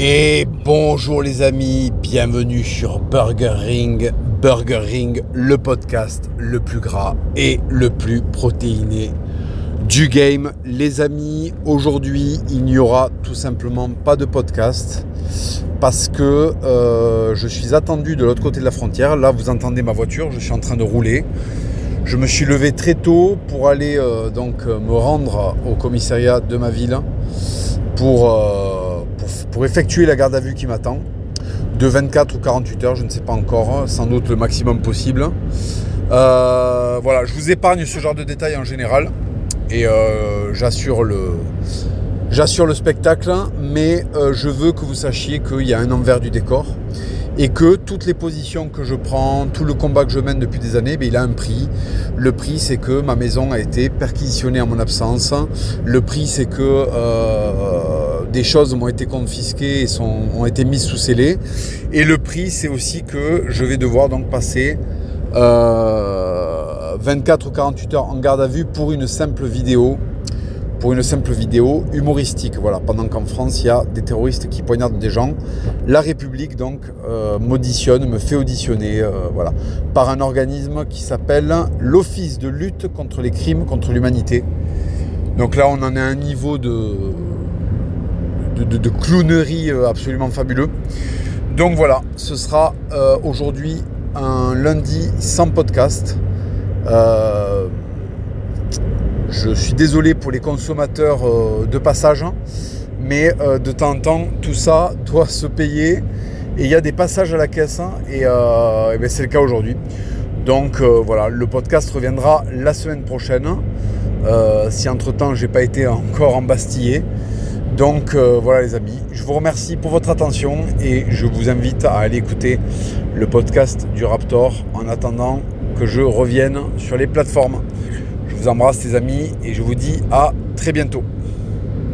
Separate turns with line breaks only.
Et bonjour les amis, bienvenue sur Burger Ring. Burger Ring, le podcast le plus gras et le plus protéiné du game. Les amis, aujourd'hui il n'y aura tout simplement pas de podcast parce que euh, je suis attendu de l'autre côté de la frontière. Là vous entendez ma voiture, je suis en train de rouler. Je me suis levé très tôt pour aller euh, donc me rendre au commissariat de ma ville pour... Euh, effectuer la garde à vue qui m'attend. De 24 ou 48 heures, je ne sais pas encore, sans doute le maximum possible. Euh, voilà, je vous épargne ce genre de détails en général et euh, j'assure le, j'assure le spectacle, mais euh, je veux que vous sachiez qu'il y a un envers du décor et que toutes les positions que je prends, tout le combat que je mène depuis des années, ben, il a un prix. Le prix, c'est que ma maison a été perquisitionnée en mon absence. Le prix, c'est que des choses m'ont été confisquées et sont, ont été mises sous scellé. Et le prix, c'est aussi que je vais devoir donc passer euh, 24 ou 48 heures en garde à vue pour une simple vidéo pour une simple vidéo humoristique. Voilà, pendant qu'en France, il y a des terroristes qui poignardent des gens. La République, donc, euh, m'auditionne, me fait auditionner, euh, voilà, par un organisme qui s'appelle l'Office de lutte contre les crimes contre l'humanité. Donc là, on en est à un niveau de, de, clownerie euh, absolument fabuleux. Donc voilà, ce sera aujourd'hui un lundi sans podcast. Je suis désolé pour les consommateurs euh, de passage, hein, mais euh, de temps en temps, tout ça doit se payer. Et il y a des passages à la caisse, hein, euh, et, ben, c'est le cas aujourd'hui. Donc voilà, le podcast reviendra la semaine prochaine, si entre-temps j'ai pas été encore embastillé. Donc voilà les amis, je vous remercie pour votre attention et je vous invite à aller écouter le podcast du Raptor en attendant que je revienne sur les plateformes. Je vous embrasse les amis et je vous dis à très bientôt.